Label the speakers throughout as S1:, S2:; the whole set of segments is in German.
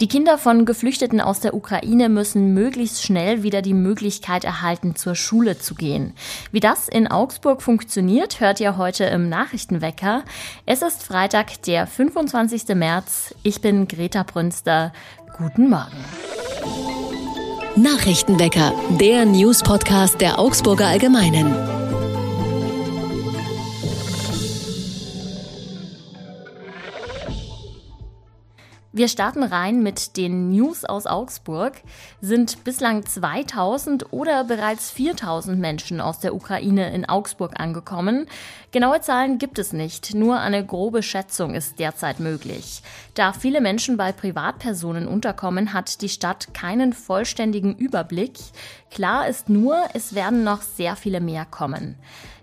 S1: Die Kinder von Geflüchteten aus der Ukraine müssen möglichst schnell wieder die Möglichkeit erhalten, zur Schule zu gehen. Wie das in Augsburg funktioniert, hört ihr heute im Nachrichtenwecker. Es ist Freitag, der 25. März. Ich bin Greta Brünster. Guten Morgen.
S2: Nachrichtenwecker, der News-Podcast der Augsburger Allgemeinen.
S1: Wir starten rein mit den News aus Augsburg. Sind bislang 2000 oder bereits 4000 Menschen aus der Ukraine in Augsburg angekommen? Genaue Zahlen gibt es nicht, nur eine grobe Schätzung ist derzeit möglich. Da viele Menschen bei Privatpersonen unterkommen, hat die Stadt keinen vollständigen Überblick. Klar ist nur, es werden noch sehr viele mehr kommen.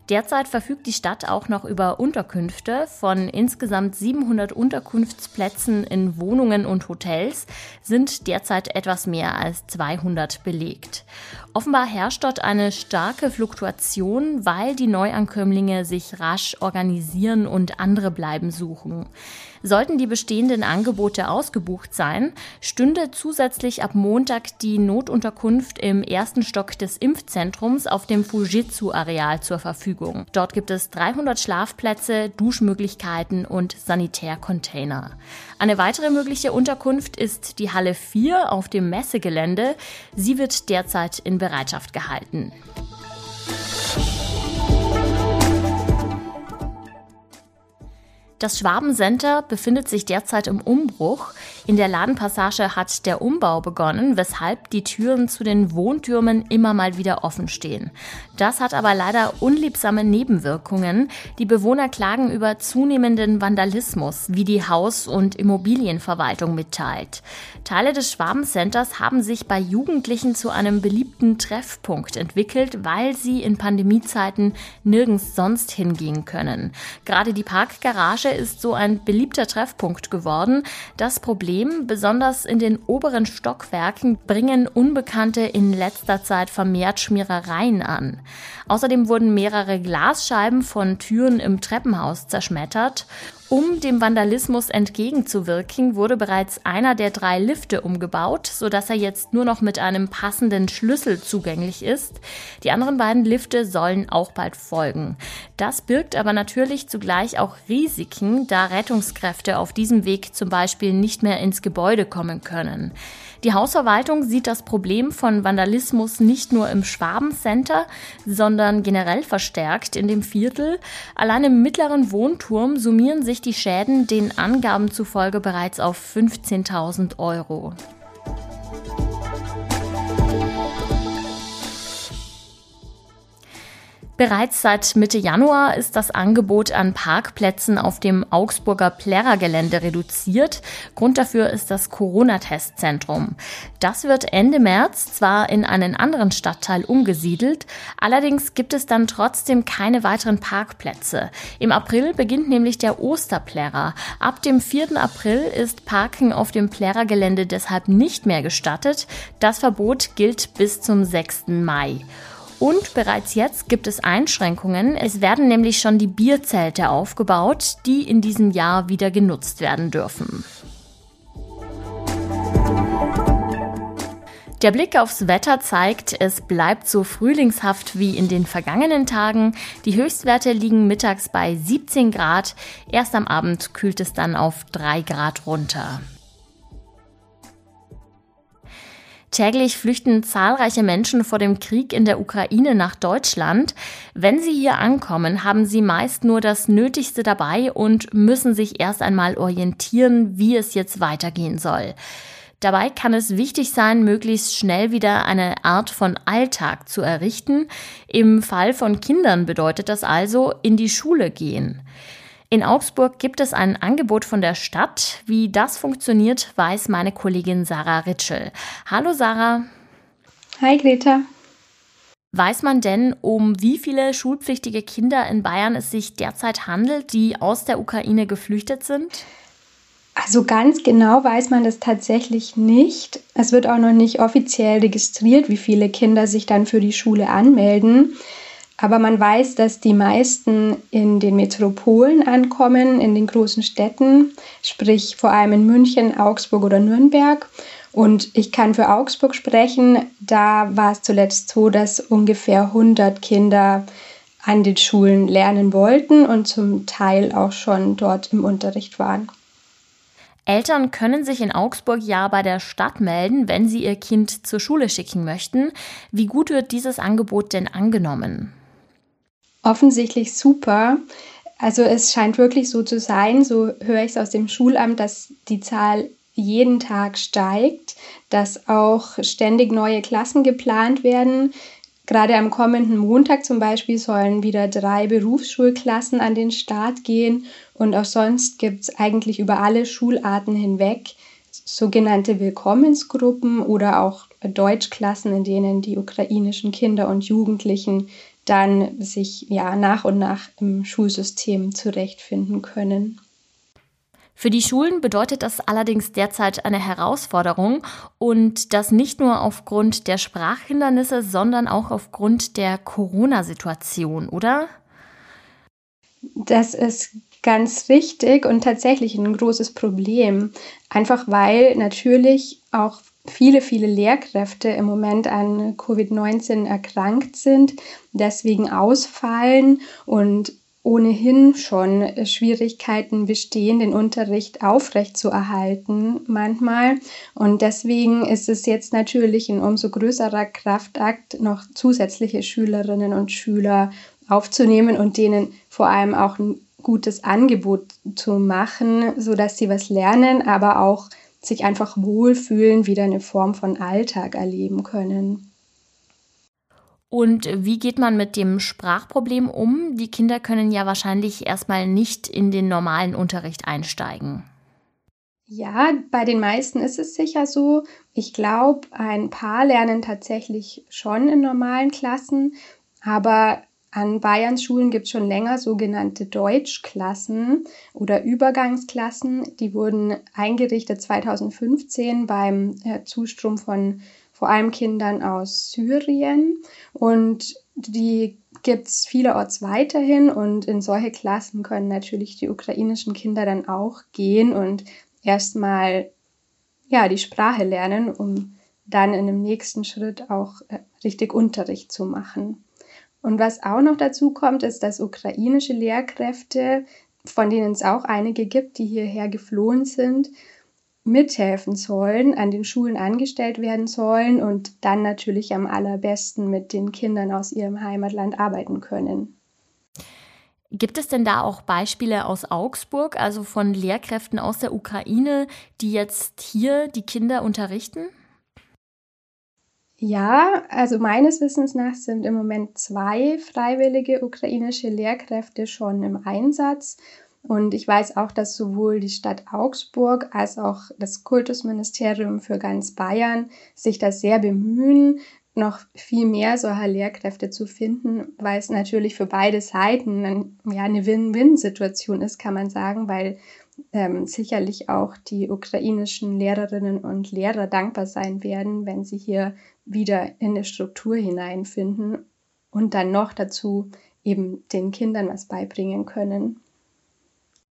S1: Derzeit verfügt die Stadt auch noch über Unterkünfte. Von insgesamt 700 Unterkunftsplätzen in Wohnungen und Hotels sind derzeit etwas mehr als 200 belegt. Offenbar herrscht dort eine starke Fluktuation, weil die Neuankömmlinge sich rasch organisieren und andere bleiben suchen. Sollten die bestehenden Angebote ausgebucht sein, stünde zusätzlich ab Montag die Notunterkunft im ersten Stock des Impfzentrums auf dem Fujitsu-Areal zur Verfügung. Dort gibt es 300 Schlafplätze, Duschmöglichkeiten und Sanitärcontainer. Eine weitere mögliche Unterkunft ist die Halle 4 auf dem Messegelände. Sie wird derzeit in Bereitschaft gehalten. Das Schwaben-Center befindet sich derzeit im Umbruch. In der Ladenpassage hat der Umbau begonnen, weshalb die Türen zu den Wohntürmen immer mal wieder offen stehen. Das hat aber leider unliebsame Nebenwirkungen. Die Bewohner klagen über zunehmenden Vandalismus, wie die Haus- und Immobilienverwaltung mitteilt. Teile des Schwaben-Centers haben sich bei Jugendlichen zu einem beliebten Treffpunkt entwickelt, weil sie in Pandemiezeiten nirgends sonst hingehen können. Gerade die Parkgarage ist so ein beliebter Treffpunkt geworden. Das Problem, besonders in den oberen Stockwerken, bringen Unbekannte in letzter Zeit vermehrt Schmierereien an. Außerdem wurden mehrere Glasscheiben von Türen im Treppenhaus zerschmettert um dem Vandalismus entgegenzuwirken, wurde bereits einer der drei Lifte umgebaut, sodass er jetzt nur noch mit einem passenden Schlüssel zugänglich ist. Die anderen beiden Lifte sollen auch bald folgen. Das birgt aber natürlich zugleich auch Risiken, da Rettungskräfte auf diesem Weg zum Beispiel nicht mehr ins Gebäude kommen können. Die Hausverwaltung sieht das Problem von Vandalismus nicht nur im Schwabencenter, sondern generell verstärkt in dem Viertel. Allein im mittleren Wohnturm summieren sich die Schäden den Angaben zufolge bereits auf 15.000 Euro. Bereits seit Mitte Januar ist das Angebot an Parkplätzen auf dem Augsburger Plärrer-Gelände reduziert. Grund dafür ist das Corona-Testzentrum. Das wird Ende März zwar in einen anderen Stadtteil umgesiedelt, allerdings gibt es dann trotzdem keine weiteren Parkplätze. Im April beginnt nämlich der Osterplärrer. Ab dem 4. April ist Parken auf dem Plärrer-Gelände deshalb nicht mehr gestattet. Das Verbot gilt bis zum 6. Mai. Und bereits jetzt gibt es Einschränkungen. Es werden nämlich schon die Bierzelte aufgebaut, die in diesem Jahr wieder genutzt werden dürfen. Der Blick aufs Wetter zeigt, es bleibt so frühlingshaft wie in den vergangenen Tagen. Die Höchstwerte liegen mittags bei 17 Grad. Erst am Abend kühlt es dann auf 3 Grad runter. Täglich flüchten zahlreiche Menschen vor dem Krieg in der Ukraine nach Deutschland. Wenn sie hier ankommen, haben sie meist nur das Nötigste dabei und müssen sich erst einmal orientieren, wie es jetzt weitergehen soll. Dabei kann es wichtig sein, möglichst schnell wieder eine Art von Alltag zu errichten. Im Fall von Kindern bedeutet das also in die Schule gehen. In Augsburg gibt es ein Angebot von der Stadt. Wie das funktioniert, weiß meine Kollegin Sarah Ritschel. Hallo Sarah.
S3: Hi Greta.
S1: Weiß man denn, um wie viele schulpflichtige Kinder in Bayern es sich derzeit handelt, die aus der Ukraine geflüchtet sind?
S3: Also ganz genau weiß man das tatsächlich nicht. Es wird auch noch nicht offiziell registriert, wie viele Kinder sich dann für die Schule anmelden. Aber man weiß, dass die meisten in den Metropolen ankommen, in den großen Städten, sprich vor allem in München, Augsburg oder Nürnberg. Und ich kann für Augsburg sprechen, da war es zuletzt so, dass ungefähr 100 Kinder an den Schulen lernen wollten und zum Teil auch schon dort im Unterricht waren.
S1: Eltern können sich in Augsburg ja bei der Stadt melden, wenn sie ihr Kind zur Schule schicken möchten. Wie gut wird dieses Angebot denn angenommen?
S3: Offensichtlich super. Also es scheint wirklich so zu sein, so höre ich es aus dem Schulamt, dass die Zahl jeden Tag steigt, dass auch ständig neue Klassen geplant werden. Gerade am kommenden Montag zum Beispiel sollen wieder drei Berufsschulklassen an den Start gehen und auch sonst gibt es eigentlich über alle Schularten hinweg sogenannte Willkommensgruppen oder auch Deutschklassen, in denen die ukrainischen Kinder und Jugendlichen dann sich ja nach und nach im Schulsystem zurechtfinden können.
S1: Für die Schulen bedeutet das allerdings derzeit eine Herausforderung und das nicht nur aufgrund der Sprachhindernisse, sondern auch aufgrund der Corona-Situation, oder?
S3: Das ist ganz richtig und tatsächlich ein großes Problem. Einfach weil natürlich auch viele, viele Lehrkräfte im Moment an Covid-19 erkrankt sind, deswegen ausfallen und ohnehin schon Schwierigkeiten bestehen, den Unterricht aufrechtzuerhalten manchmal. Und deswegen ist es jetzt natürlich ein umso größerer Kraftakt, noch zusätzliche Schülerinnen und Schüler aufzunehmen und denen vor allem auch ein gutes Angebot zu machen, sodass sie was lernen, aber auch sich einfach wohlfühlen, wieder eine Form von Alltag erleben können.
S1: Und wie geht man mit dem Sprachproblem um? Die Kinder können ja wahrscheinlich erstmal nicht in den normalen Unterricht einsteigen.
S3: Ja, bei den meisten ist es sicher so. Ich glaube, ein paar lernen tatsächlich schon in normalen Klassen, aber an Bayerns Schulen gibt es schon länger sogenannte Deutschklassen oder Übergangsklassen. Die wurden eingerichtet 2015 beim äh, Zustrom von vor allem Kindern aus Syrien. Und die gibt es vielerorts weiterhin. Und in solche Klassen können natürlich die ukrainischen Kinder dann auch gehen und erstmal ja, die Sprache lernen, um dann in dem nächsten Schritt auch äh, richtig Unterricht zu machen. Und was auch noch dazu kommt, ist, dass ukrainische Lehrkräfte, von denen es auch einige gibt, die hierher geflohen sind, mithelfen sollen, an den Schulen angestellt werden sollen und dann natürlich am allerbesten mit den Kindern aus ihrem Heimatland arbeiten können.
S1: Gibt es denn da auch Beispiele aus Augsburg, also von Lehrkräften aus der Ukraine, die jetzt hier die Kinder unterrichten?
S3: Ja, also meines Wissens nach sind im Moment zwei freiwillige ukrainische Lehrkräfte schon im Einsatz. Und ich weiß auch, dass sowohl die Stadt Augsburg als auch das Kultusministerium für ganz Bayern sich da sehr bemühen, noch viel mehr solcher Lehrkräfte zu finden, weil es natürlich für beide Seiten ein, ja, eine Win-Win-Situation ist, kann man sagen, weil ähm, sicherlich auch die ukrainischen Lehrerinnen und Lehrer dankbar sein werden, wenn sie hier wieder in eine Struktur hineinfinden und dann noch dazu eben den Kindern was beibringen können.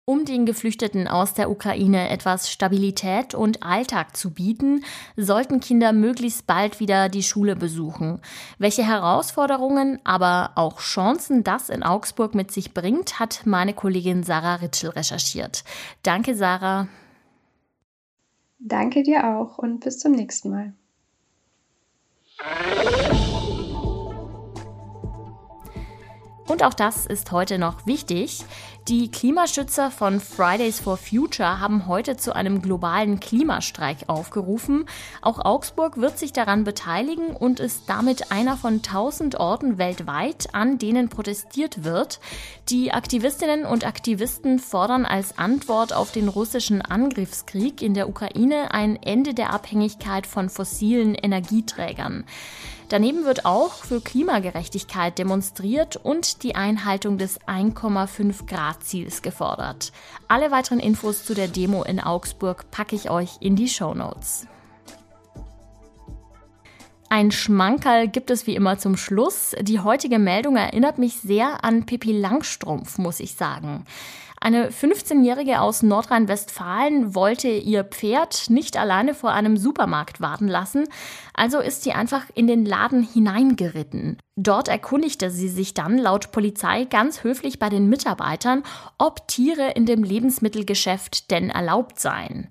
S1: Um den Geflüchteten aus der Ukraine etwas Stabilität und Alltag zu bieten, sollten Kinder möglichst bald wieder die Schule besuchen. Welche Herausforderungen, aber auch Chancen das in Augsburg mit sich bringt, hat meine Kollegin Sarah Ritschel recherchiert. Danke, Sarah.
S3: Danke dir auch und bis zum nächsten Mal.
S1: Auch das ist heute noch wichtig. Die Klimaschützer von Fridays for Future haben heute zu einem globalen Klimastreik aufgerufen. Auch Augsburg wird sich daran beteiligen und ist damit einer von 1000 Orten weltweit, an denen protestiert wird. Die Aktivistinnen und Aktivisten fordern als Antwort auf den russischen Angriffskrieg in der Ukraine ein Ende der Abhängigkeit von fossilen Energieträgern. Daneben wird auch für Klimagerechtigkeit demonstriert und die Einhaltung des 1,5 Grad Ziels gefordert. Alle weiteren Infos zu der Demo in Augsburg packe ich euch in die Show Notes. Ein Schmankerl gibt es wie immer zum Schluss. Die heutige Meldung erinnert mich sehr an Pippi Langstrumpf, muss ich sagen. Eine 15-Jährige aus Nordrhein-Westfalen wollte ihr Pferd nicht alleine vor einem Supermarkt warten lassen, also ist sie einfach in den Laden hineingeritten. Dort erkundigte sie sich dann laut Polizei ganz höflich bei den Mitarbeitern, ob Tiere in dem Lebensmittelgeschäft denn erlaubt seien.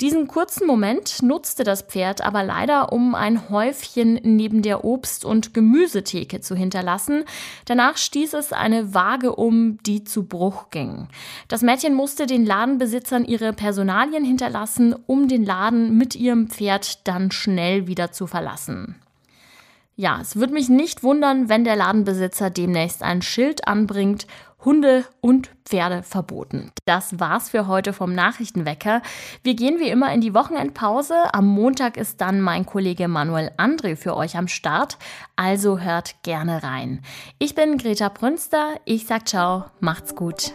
S1: Diesen kurzen Moment nutzte das Pferd aber leider, um ein Häufchen neben der Obst- und Gemüsetheke zu hinterlassen. Danach stieß es eine Waage um, die zu Bruch ging. Das Mädchen musste den Ladenbesitzern ihre Personalien hinterlassen, um den Laden mit ihrem Pferd dann schnell wieder zu verlassen. Ja, es würde mich nicht wundern, wenn der Ladenbesitzer demnächst ein Schild anbringt Hunde und Pferde verboten. Das war's für heute vom Nachrichtenwecker. Wir gehen wie immer in die Wochenendpause. Am Montag ist dann mein Kollege Manuel André für euch am Start. Also hört gerne rein. Ich bin Greta Brünster. Ich sag ciao. Macht's gut.